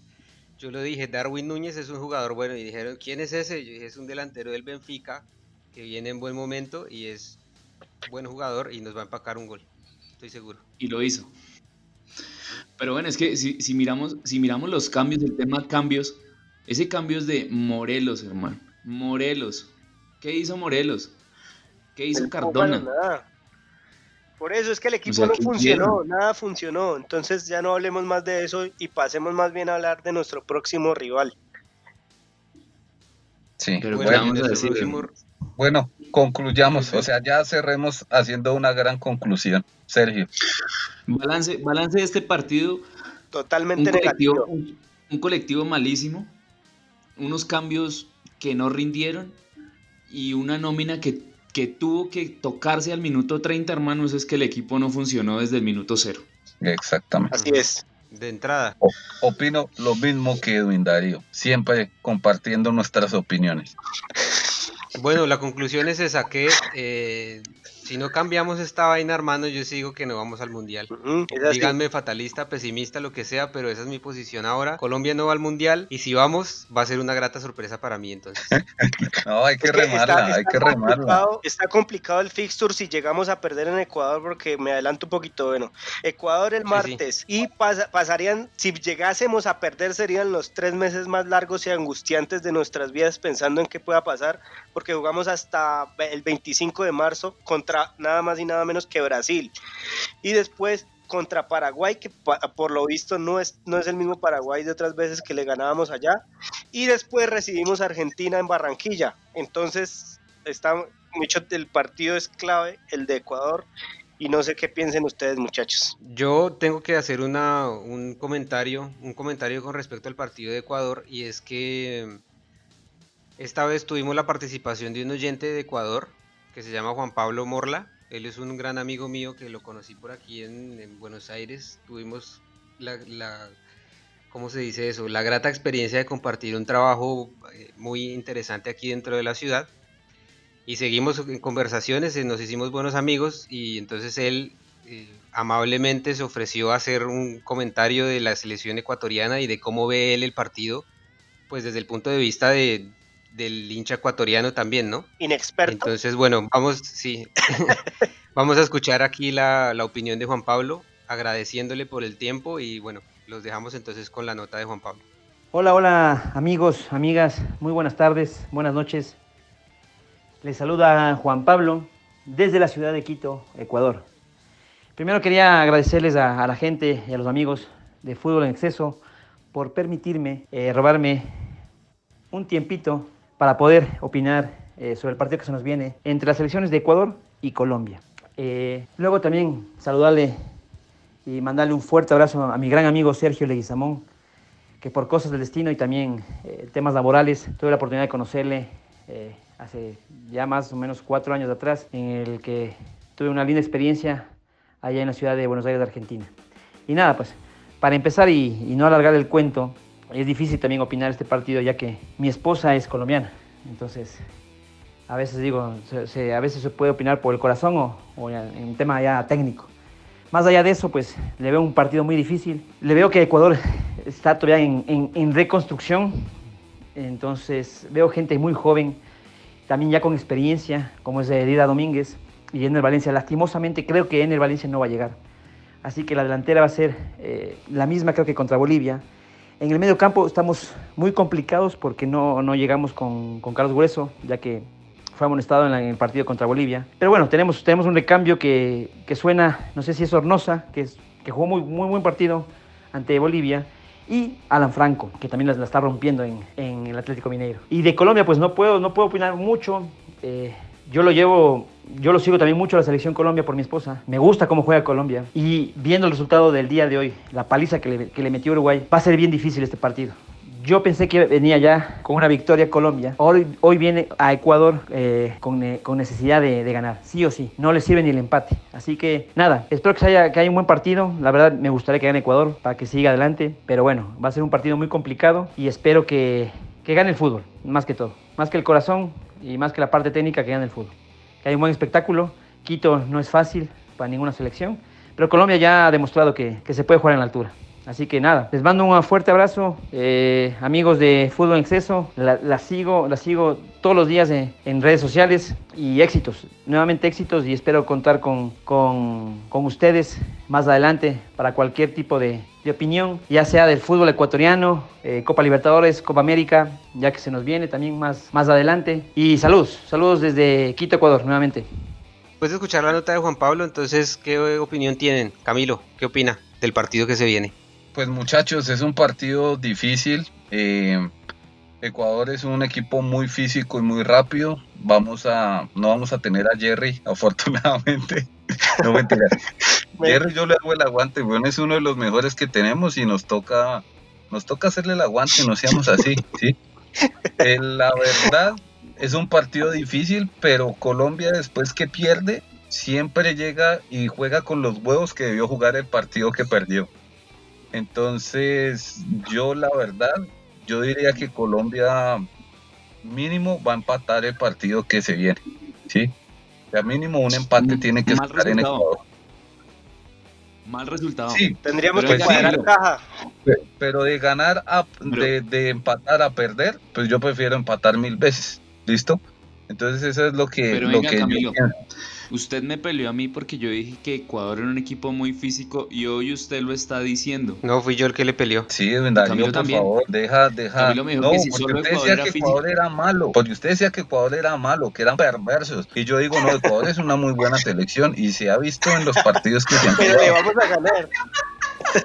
Yo lo dije, Darwin Núñez es un jugador bueno. Y dijeron, ¿quién es ese? Yo dije, es un delantero del Benfica, que viene en buen momento y es buen jugador y nos va a empacar un gol. Estoy seguro. y lo hizo. Pero bueno, es que si, si miramos, si miramos los cambios, el tema cambios, ese cambio es de Morelos, hermano. Morelos. ¿Qué hizo Morelos? ¿Qué hizo El Cardona? Nada. Por eso es que el equipo sea, no ¿qué funcionó, nada funcionó. Entonces ya no hablemos más de eso y pasemos más bien a hablar de nuestro próximo rival. Sí. Pero Bueno, ¿qué en vamos a decir? próximo- Bueno, concluyamos, o sea, ya cerremos haciendo una gran conclusión. Sergio, Balance, balance de este partido, un Totalmente colectivo, negativo. un, un colectivo malísimo, unos cambios que no rindieron y una nómina que, que tuvo que tocarse al minuto 30, hermanos, es que el equipo no funcionó desde el minuto cero. exactamente. Así es. de entrada. Opino lo mismo que Edwin Darío, siempre compartiendo nuestras opiniones. *laughs* Bueno, la conclusión es esa, que eh, si no cambiamos esta vaina, hermano, yo sí digo que no vamos al mundial. Es así. Díganme fatalista, pesimista, lo que sea, pero esa es mi posición ahora. Colombia no va al mundial y si vamos, va a ser una grata sorpresa para mí entonces. *laughs* No, hay que Es que remarla, está- hay está que remarla. complicado- Está complicado el fixture si llegamos a perder en Ecuador porque me adelanto un poquito, bueno, Ecuador el Sí, sí. martes y pasa- pasarían, si llegásemos a perder serían los tres meses más largos y angustiantes de nuestras vidas pensando en qué pueda pasar porque jugamos hasta el 25 de marzo contra nada más y nada menos que Brasil. Y después contra Paraguay que pa- por lo visto no es, no es el mismo Paraguay de otras veces que le ganábamos allá. Y después recibimos Argentina en Barranquilla. Entonces, está mucho el partido es clave, el de Ecuador, y no sé qué piensen ustedes, muchachos. Yo tengo que hacer una, un comentario, un comentario con respecto al partido de Ecuador. Y es que esta vez tuvimos la participación de un oyente de Ecuador que se llama Juan Pablo Morla. Él es un gran amigo mío que lo conocí por aquí en, en Buenos Aires. Tuvimos la, la- ¿cómo se dice eso? La grata experiencia de compartir un trabajo eh, muy interesante aquí dentro de la ciudad. Y seguimos en conversaciones, eh, nos hicimos buenos amigos y entonces él eh, amablemente se ofreció a hacer un comentario de la selección ecuatoriana y de cómo ve él el partido, pues desde el punto de vista de, del hincha ecuatoriano también, ¿no? Inexperto. Entonces, bueno, vamos, sí, *laughs* vamos a escuchar aquí la, la opinión de Juan Pablo, agradeciéndole por el tiempo y bueno, los dejamos entonces con la nota de Juan Pablo. Hola, hola amigos, amigas, muy buenas tardes, buenas noches. Les saluda Juan Pablo desde la ciudad de Quito, Ecuador. Primero quería agradecerles a, a la gente y a los amigos de Fútbol en Exceso por permitirme eh, robarme un tiempito para poder opinar eh, sobre el partido que se nos viene entre las selecciones de Ecuador y Colombia. Eh, luego también saludarle y mandarle un fuerte abrazo a mi gran amigo Sergio Leguizamón, que por cosas del destino y también eh, temas laborales tuve la oportunidad de conocerle eh, hace ya más o menos cuatro años atrás, en el que tuve una linda experiencia allá en la ciudad de Buenos Aires, Argentina. Y nada, pues para empezar y, y no alargar el cuento, es difícil también opinar este partido ya que mi esposa es colombiana, entonces a veces digo, se- se- a veces se puede opinar por el corazón o, o en un tema ya técnico. Más allá de eso, pues le veo un partido muy difícil. Le veo que Ecuador está todavía en, en- en reconstrucción. Entonces veo gente muy joven, también ya con experiencia, como es Dida Domínguez y Ener Valencia. Lastimosamente creo que Ener Valencia no va a llegar. Así que la delantera va a ser eh, la misma creo que contra Bolivia. En el medio campo estamos muy complicados porque no, no llegamos con, con Carlos Grueso, ya que fue amonestado en, el partido contra Bolivia. Pero bueno, tenemos, tenemos un recambio que, que suena, no sé si es Hornosa, que, que jugó muy, muy buen partido ante Bolivia, y Alan Franco, que también la, la está rompiendo en, en el Atlético Mineiro. Y de Colombia, pues no puedo, no puedo opinar mucho. eh, yo lo llevo, yo lo sigo también mucho a la selección Colombia por mi esposa. Me gusta cómo juega Colombia. Y viendo el resultado del día de hoy, la paliza que le, metió Uruguay, va a ser bien difícil este partido. Yo pensé que venía ya con una victoria Colombia. Hoy, viene a Ecuador eh, con, eh, con necesidad de, ganar, sí o sí. No le sirve ni el empate. Así que nada, espero que, haya, que haya un buen partido. La verdad me gustaría que gane Ecuador para que siga adelante. Pero bueno, va a ser un partido muy complicado y espero que gane el fútbol, más que todo. Más que el corazón y más que la parte técnica, que gane el fútbol. Que hay un buen espectáculo. Quito no es fácil para ninguna selección. Pero Colombia ya ha demostrado que, que se puede jugar en la altura. Así que nada, les mando un fuerte abrazo, eh, amigos de Fútbol en Exceso. La, la sigo, la sigo todos los días en, en redes sociales y éxitos, nuevamente éxitos y espero contar con, con, con ustedes más adelante para cualquier tipo de, de opinión, ya sea del fútbol ecuatoriano, eh, Copa Libertadores, Copa América, ya que se nos viene también más, más adelante. Y saludos, saludos desde Quito, Ecuador, nuevamente. Después de escuchar la nota de Juan Pablo, entonces, ¿qué opinión tienen? Camilo, ¿qué opina del partido que se viene? Pues muchachos, es un partido difícil. eh, Ecuador es un equipo muy físico y muy rápido. Vamos a, no vamos a tener a Jerry, *laughs* afortunadamente. No mentira. *laughs* Jerry yo le hago el aguante, bueno, es uno de los mejores que tenemos y nos toca, nos toca hacerle el aguante, no seamos así, ¿sí? Eh, la verdad es un partido difícil, pero Colombia después que pierde siempre llega y juega con los huevos que debió jugar el partido que perdió. Entonces, yo la verdad, yo diría que Colombia mínimo va a empatar el partido que se viene, ¿sí? Sea, mínimo un empate tiene que Mal estar en resultado. Ecuador. Mal resultado. Sí, Tendríamos Pero que cuadrar Camilo. caja. pe- pero de ganar, a, Pero- de, de empatar a perder, pues yo prefiero empatar mil veces, ¿listo? Entonces eso es lo que, Pero lo venga, que yo Camilo. Usted me peleó a mí porque yo dije que Ecuador era un equipo muy físico y hoy usted lo está diciendo. No, fui yo el que le peleó. Sí, Darío, Camilo por también. favor, deja, deja. Camilo me dijo no, que si porque solo usted Ecuador decía era que físico. Ecuador era malo, porque usted decía que Ecuador era malo, que eran perversos. Y yo digo, no, Ecuador es una muy buena selección y se ha visto en los partidos que se han Pero le vamos a ganar.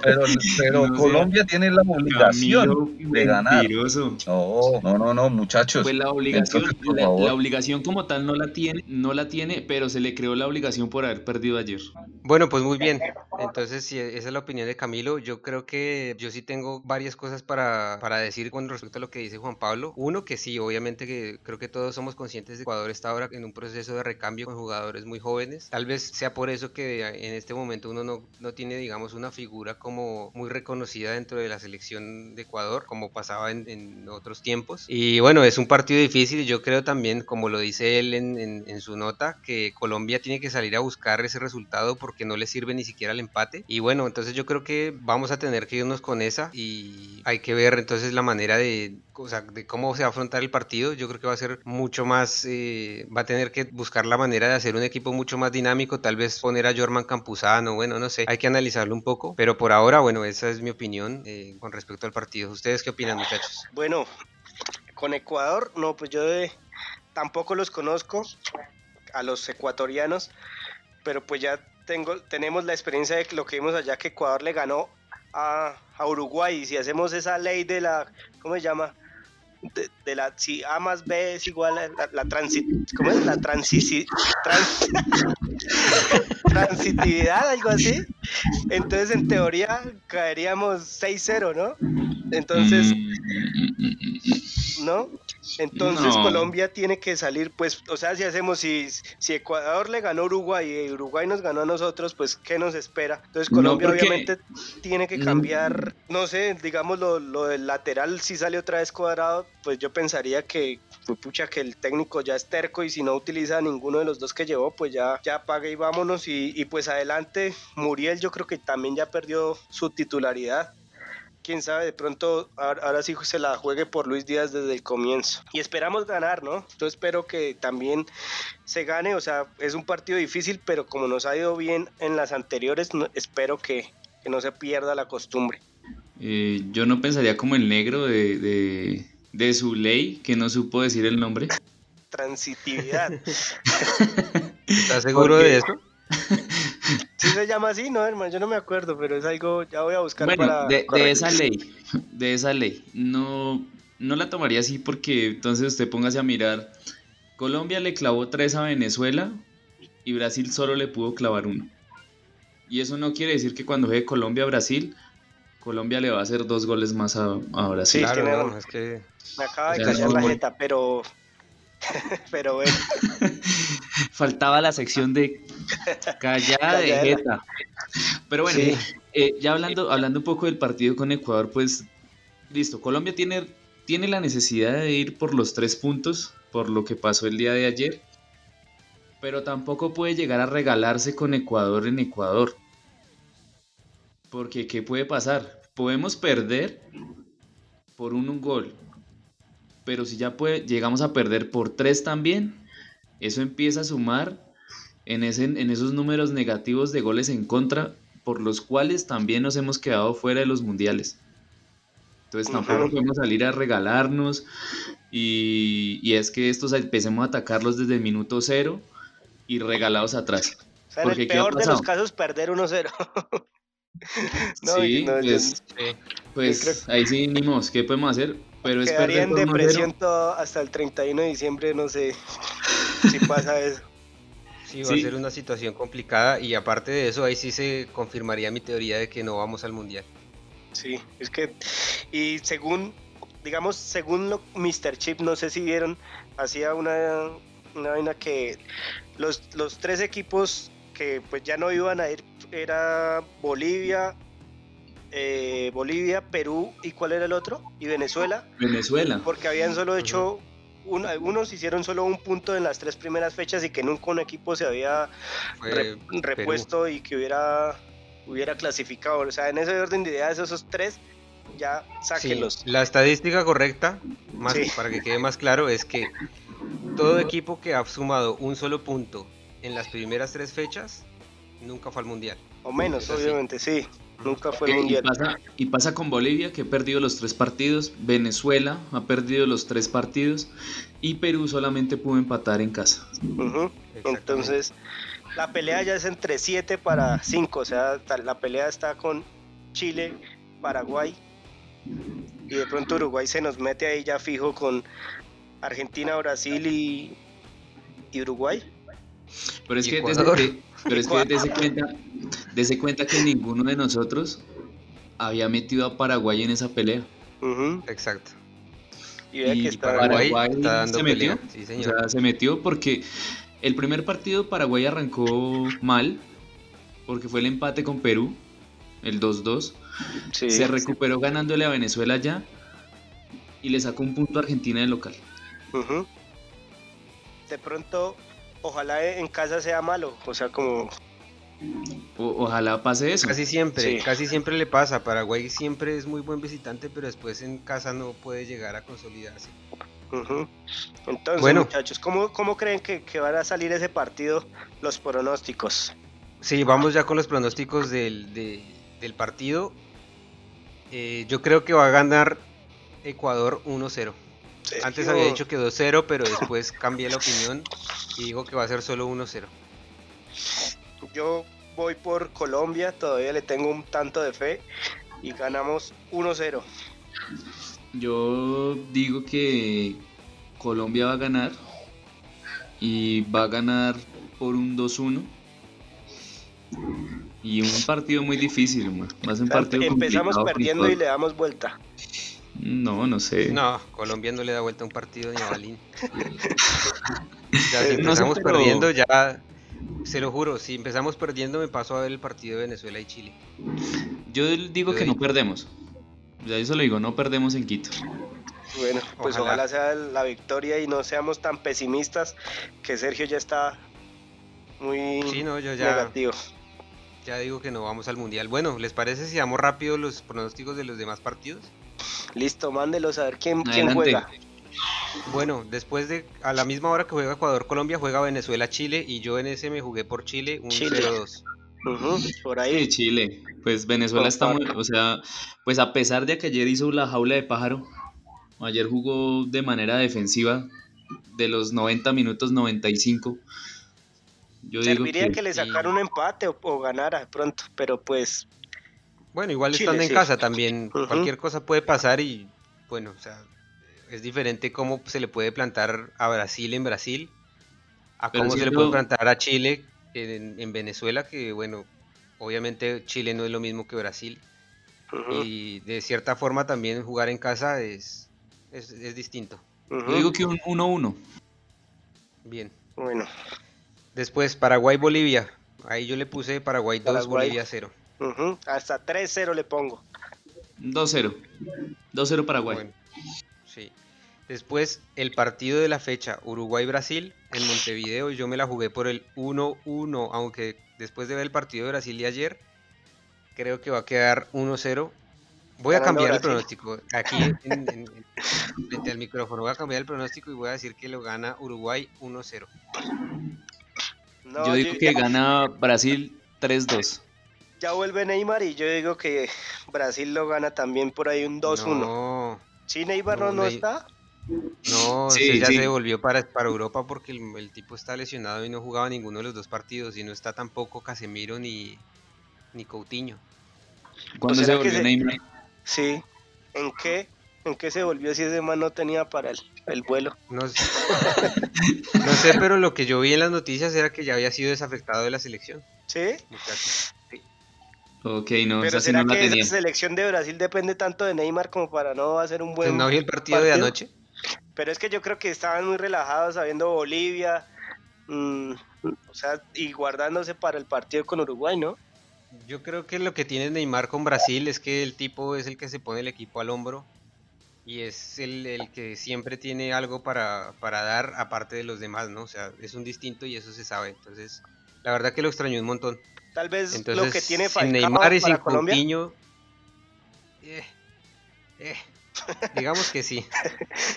Pero, *laughs* pero No sea- Colombia tiene la obligación Camilo, de ganar. mentiroso. No, no, no, no, muchachos. Pues la obligación, Entonces, por la, favor. la obligación como tal no la tiene, no la tiene, pero se le creó la obligación por haber perdido ayer. Bueno, pues muy bien. Entonces, si esa es la opinión de Camilo, yo creo que yo sí tengo varias cosas para, para decir con respecto a lo que dice Juan Pablo. Uno, que sí, obviamente que creo que todos somos conscientes de que Ecuador está ahora en un proceso de recambio con jugadores muy jóvenes. Tal vez sea por eso que en este momento uno no, no tiene, digamos, una figura como muy reconocida dentro de la selección de Ecuador, como pasaba en, en otros tiempos. Y bueno, es un partido difícil. Yo creo también, como lo dice él en, en- en su nota, que Colombia tiene que salir a buscar ese resultado porque no le sirve ni siquiera el empate. Y bueno, entonces yo creo que vamos a tener que irnos con esa y hay que ver entonces la manera de, o sea, de cómo se va a afrontar el partido. Yo creo que va a ser mucho más, eh, va a tener que buscar la manera de hacer un equipo mucho más dinámico, tal vez poner a Jorman Campuzano, bueno, no sé, hay que analizarlo un poco. Pero por ahora, bueno, esa es mi opinión eh, con respecto al partido. ¿Ustedes qué opinan, muchachos? Bueno, con Ecuador, no, pues yo de- tampoco los conozco a los ecuatorianos, pero pues ya tengo, tenemos la experiencia de lo que vimos allá que Ecuador le ganó a, a Uruguay y si hacemos esa ley de la, ¿cómo se llama? De, de la, si A más B es igual a la, la transi, ¿cómo es? La *laughs* transitividad, algo así. Entonces, en teoría, caeríamos 6-0, ¿no? Entonces, Mm, ¿no? Entonces No. Colombia tiene que salir, pues, o sea, si hacemos, si, si Ecuador le ganó a Uruguay y Uruguay nos ganó a nosotros, pues, ¿qué nos espera? Entonces No, Colombia porque- obviamente tiene que cambiar, no sé, digamos lo, lo del lateral, si sale otra vez cuadrado, pues yo pensaría que, pues, pucha, que el técnico ya es terco y si no utiliza ninguno de los dos que llevó, pues ya, ya pague y vámonos y, y pues adelante, Muriel yo creo que también ya perdió su titularidad quién sabe, de pronto ahora, ahora sí se la juegue por Luis Díaz desde el comienzo. Y esperamos ganar, ¿no? Yo espero que también se gane, o sea, es un partido difícil, pero como nos ha ido bien en las anteriores, no- espero que, que no se pierda la costumbre. Eh, yo no pensaría como el negro de, de, de su ley, que no supo decir el nombre. Transitividad. *laughs* ¿Estás seguro de eso? *laughs* Sí se llama así, ¿no, hermano? Yo no me acuerdo, pero es algo, ya voy a buscar Bueno, para... de, esa ley, de esa ley, no, no la tomaría así porque entonces usted póngase a mirar, Colombia le clavó tres a Venezuela y Brasil solo le pudo clavar uno. Y eso no quiere decir que cuando juegue Colombia-Brasil, Colombia le va a hacer dos goles más a, a Brasil. Sí, Claro, no, es que Me acaba O de sea, callar la jeta, pero... *laughs* pero bueno, *laughs* Faltaba la sección de callada de jeta. Pero bueno, Sí. eh, ya hablando, hablando un poco del partido con Ecuador, pues listo, Colombia tiene, tiene la necesidad de ir por los tres puntos, por lo que pasó el día de ayer, pero tampoco puede llegar a regalarse con Ecuador en Ecuador. Porque, ¿qué puede pasar? Podemos perder por un, un gol, pero si ya puede, llegamos a perder por tres también, eso empieza a sumar en, ese, en esos números negativos de goles en contra, por los cuales también nos hemos quedado fuera de los mundiales. Entonces tampoco podemos salir a regalarnos y, y es que estos empecemos a atacarlos desde el minuto cero y regalados atrás. o sea, en Porque, el ¿qué ha peor de los casos, perder 1-0. *laughs* No, sí, no, yo- pues, pues ahí sí, ni modos, ¿qué podemos hacer? Pero es Quedaría perder en por 1-0. depresión todo hasta el 31 de diciembre, no sé si pasa eso. sí va Sí. a ser una situación complicada y aparte de eso, ahí sí se confirmaría mi teoría de que no vamos al mundial. Sí, es que, y según, digamos, según lo, Mr. Chip, no sé si vieron, hacía una, una vaina que los, los tres equipos que pues ya no iban a ir era Bolivia, eh, Bolivia, Perú y ¿cuál era el otro? Y Venezuela, Venezuela. porque habían solo hecho, un- algunos hicieron solo un punto en las tres primeras fechas y que nunca un equipo se había re- repuesto y que hubiera, hubiera clasificado. O sea, en ese orden de ideas, esos tres, ya Sí, sáquenlos. la estadística correcta, más, Sí. para que quede más claro, es que todo equipo que ha sumado un solo punto en las primeras tres fechas nunca fue al mundial. O menos, obviamente, sí. Nunca fue Y mundial. pasa, y pasa con Bolivia, que ha perdido los tres partidos. Venezuela ha perdido los tres partidos. Y Perú solamente pudo empatar en casa. Entonces, la pelea ya es entre 7 para 5. O sea, la pelea está con Chile, Paraguay. Y de pronto Uruguay se nos mete ahí ya fijo con Argentina, Brasil y, y Uruguay. Pero es Y que, desde, que- pero es que dese cuenta, dese cuenta que ninguno de nosotros había metido a Paraguay en esa pelea. Ujú. Exacto. Y vea Y que está Paraguay Paraguay está dando se pelea, metió. sí, O señor. sea, se metió porque el primer partido Paraguay arrancó mal, porque fue el empate con Perú, el 2-2. Sí. Se recuperó ganándole a Venezuela ya y le sacó un punto a Argentina de local. Ujú. De pronto, ojalá en casa sea malo. O sea, como. O- ojalá pase eso. Casi siempre, Sí. casi siempre le pasa. Paraguay siempre es muy buen visitante, pero después en casa no puede llegar a consolidarse. Entonces, Bueno. muchachos, ¿cómo, cómo creen que, que van a salir ese partido los pronósticos? Sí, vamos ya con los pronósticos del, de- del partido. Eh, yo creo que va a ganar Ecuador 1-0. Antes había dicho que 2-0, pero después cambié la opinión y digo que va a ser solo 1-0. Yo voy por Colombia, todavía le tengo un tanto de fe y ganamos 1-0. Yo digo que Colombia va a ganar y va a ganar por un 2-1. Y un partido muy difícil, ser un partido empezamos complicado perdiendo y le damos vuelta. No, no sé. No, Colombia no le da vuelta a un partido ni a Balín. *laughs* ya si Eh, no sé, empezamos pero- perdiendo, ya se lo juro, si empezamos perdiendo me paso a ver el partido de Venezuela y Chile. Yo digo que no perdemos. Ya eso lo digo, no perdemos en Quito. Bueno, pues Ojalá. ojalá. sea la victoria y no seamos tan pesimistas que Sergio ya está muy Sí, no, yo ya, negativo. ya digo que no vamos al mundial. Bueno, ¿les parece si damos rápido los pronósticos de los demás partidos? Listo, mándelos a ver quién, juega. Bueno, después de a la misma hora que juega Ecuador Colombia juega Venezuela Chile y yo en ese me jugué por Chile un Chile. 0-2. Ujú, por Sí, ahí. Chile. Pues Venezuela está muy, o sea, pues a pesar de que ayer hizo la jaula de pájaro, ayer jugó de manera defensiva de los 90 minutos 95. Yo digo Serviría que, que le sacara un empate o, o ganara de pronto, pero pues Bueno, igual Chile, estando en sí. casa también, cualquier cosa puede pasar y bueno, o sea, es diferente cómo se le puede plantar a Brasil en Brasil, a cómo se le puede plantar a Chile en, en Venezuela, que bueno, obviamente Chile no es lo mismo que Brasil y de cierta forma también jugar en casa es, es, es distinto. yo digo que un 1-1. Bien. bueno, Después Paraguay-Bolivia. Ahí yo le puse Paraguay 2, Paraguay. Bolivia 0. Hasta 3-0 le pongo. 2-0. 2-0 Paraguay. Bueno, sí. Después, el partido de la fecha, Uruguay-Brasil, en Montevideo, yo me la jugué por el 1-1, aunque después de ver el partido de Brasil de ayer, creo que va a quedar 1-0. Voy a cambiar el pronóstico. Aquí, en- en- en- frente al micrófono, voy a cambiar el pronóstico y voy a decir que lo gana Uruguay 1-0. No, yo digo que ya, gana Brasil 3-2. Ya vuelve Neymar y yo digo que Brasil lo gana también por ahí un 2-1. No, ¿Sí, Neymar no, No, Ney- está? no, Sí, ya sí. se devolvió para, para Europa porque el, el tipo está lesionado y no jugaba ninguno de los dos partidos y no está tampoco Casemiro ni, ni Coutinho. ¿Cuándo se volvió se- Neymar? Sí. ¿En qué? ¿En qué se volvió si ese man no tenía para el, el vuelo? No, sé- no sé, pero lo que yo vi en las noticias era que ya había sido desafectado de la selección, ¿Sí? muchachos. Ok, no, Pero esa sí ¿será no la que tenía. esa selección de Brasil depende tanto de Neymar como para no hacer un buen ¿No vi el partido, de partido? anoche? Pero es que yo creo que estaban muy relajados sabiendo Bolivia, mm, o sea, y guardándose para el partido con Uruguay, ¿no? Yo creo que lo que tiene Neymar con Brasil es que el tipo es el que se pone el equipo al hombro y es el, el que siempre tiene algo para, para dar aparte de los demás, ¿no? O sea, es un distinto y eso se sabe. Entonces, la verdad que lo extrañó un montón. Tal vez Entonces, lo que tiene sin Falcao Neymar y sin Colombia. Coutinho, eh, eh, digamos que sí.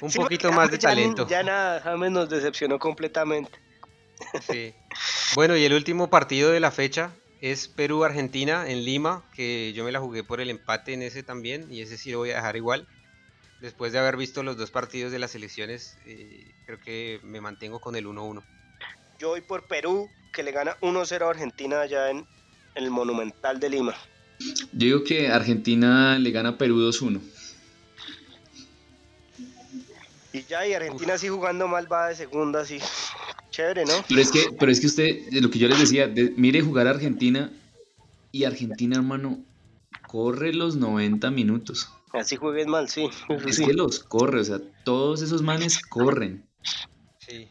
Un *laughs* Sí, poquito más de ya ni- talento. Ya nada, James nos decepcionó completamente. Sí. Bueno, y el último partido de la fecha es Perú-Argentina en Lima, que yo me la jugué por el empate en ese también, y ese sí lo voy a dejar igual. Después de haber visto los dos partidos de las selecciones, eh, creo que me mantengo con el 1-1. Yo voy por Perú, que le gana 1-0 a Argentina allá en el Monumental de Lima. Yo digo que Argentina le gana a Perú 2-1. Y ya, y Argentina sí jugando mal va de segunda, así. Chévere, ¿no? Pero es que, pero es que usted, lo que yo les decía, de- mire jugar a Argentina y Argentina, hermano, corre los 90 minutos. Así juegues mal, sí. Es sí. que los corre, o sea, todos esos manes corren. Sí.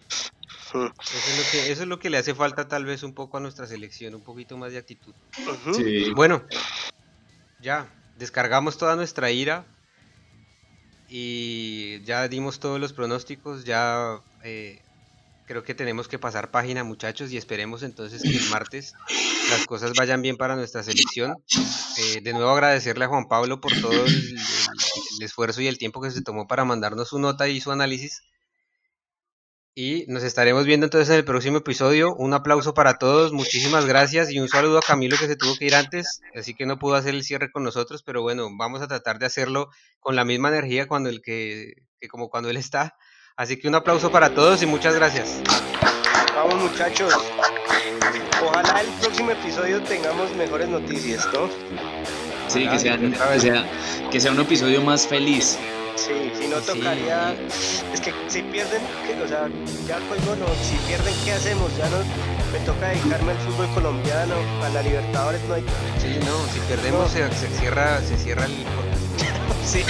*laughs* Eso es, lo que, eso es lo que le hace falta tal vez un poco a nuestra selección, un poquito más de actitud. Sí. Bueno, ya, descargamos toda nuestra ira y ya dimos todos los pronósticos, ya eh, creo que tenemos que pasar página muchachos y esperemos entonces que el martes las cosas vayan bien para nuestra selección. Eh, de nuevo agradecerle a Juan Pablo por todo el, el- el esfuerzo y el tiempo que se tomó para mandarnos su nota y su análisis. Y nos estaremos viendo entonces en el próximo episodio. Un aplauso para todos, muchísimas gracias y un saludo a Camilo que se tuvo que ir antes, así que no pudo hacer el cierre con nosotros, pero bueno, vamos a tratar de hacerlo con la misma energía cuando el que, que como cuando él está. Así que un aplauso para todos y muchas gracias. Vamos, muchachos. Ojalá el próximo episodio tengamos mejores noticias, ¿no? Sí, que sea, que vez. sea, que sea un episodio más feliz. Sí, si no Sí, tocaría. Es que si pierden, o sea, ya juego no. Si pierden, ¿qué hacemos? Ya no. Me toca dedicarme al fútbol colombiano, a la Libertadores, no hay. Sí, no, si perdemos No. Se, se cierra, se cierra el. *laughs* Sí.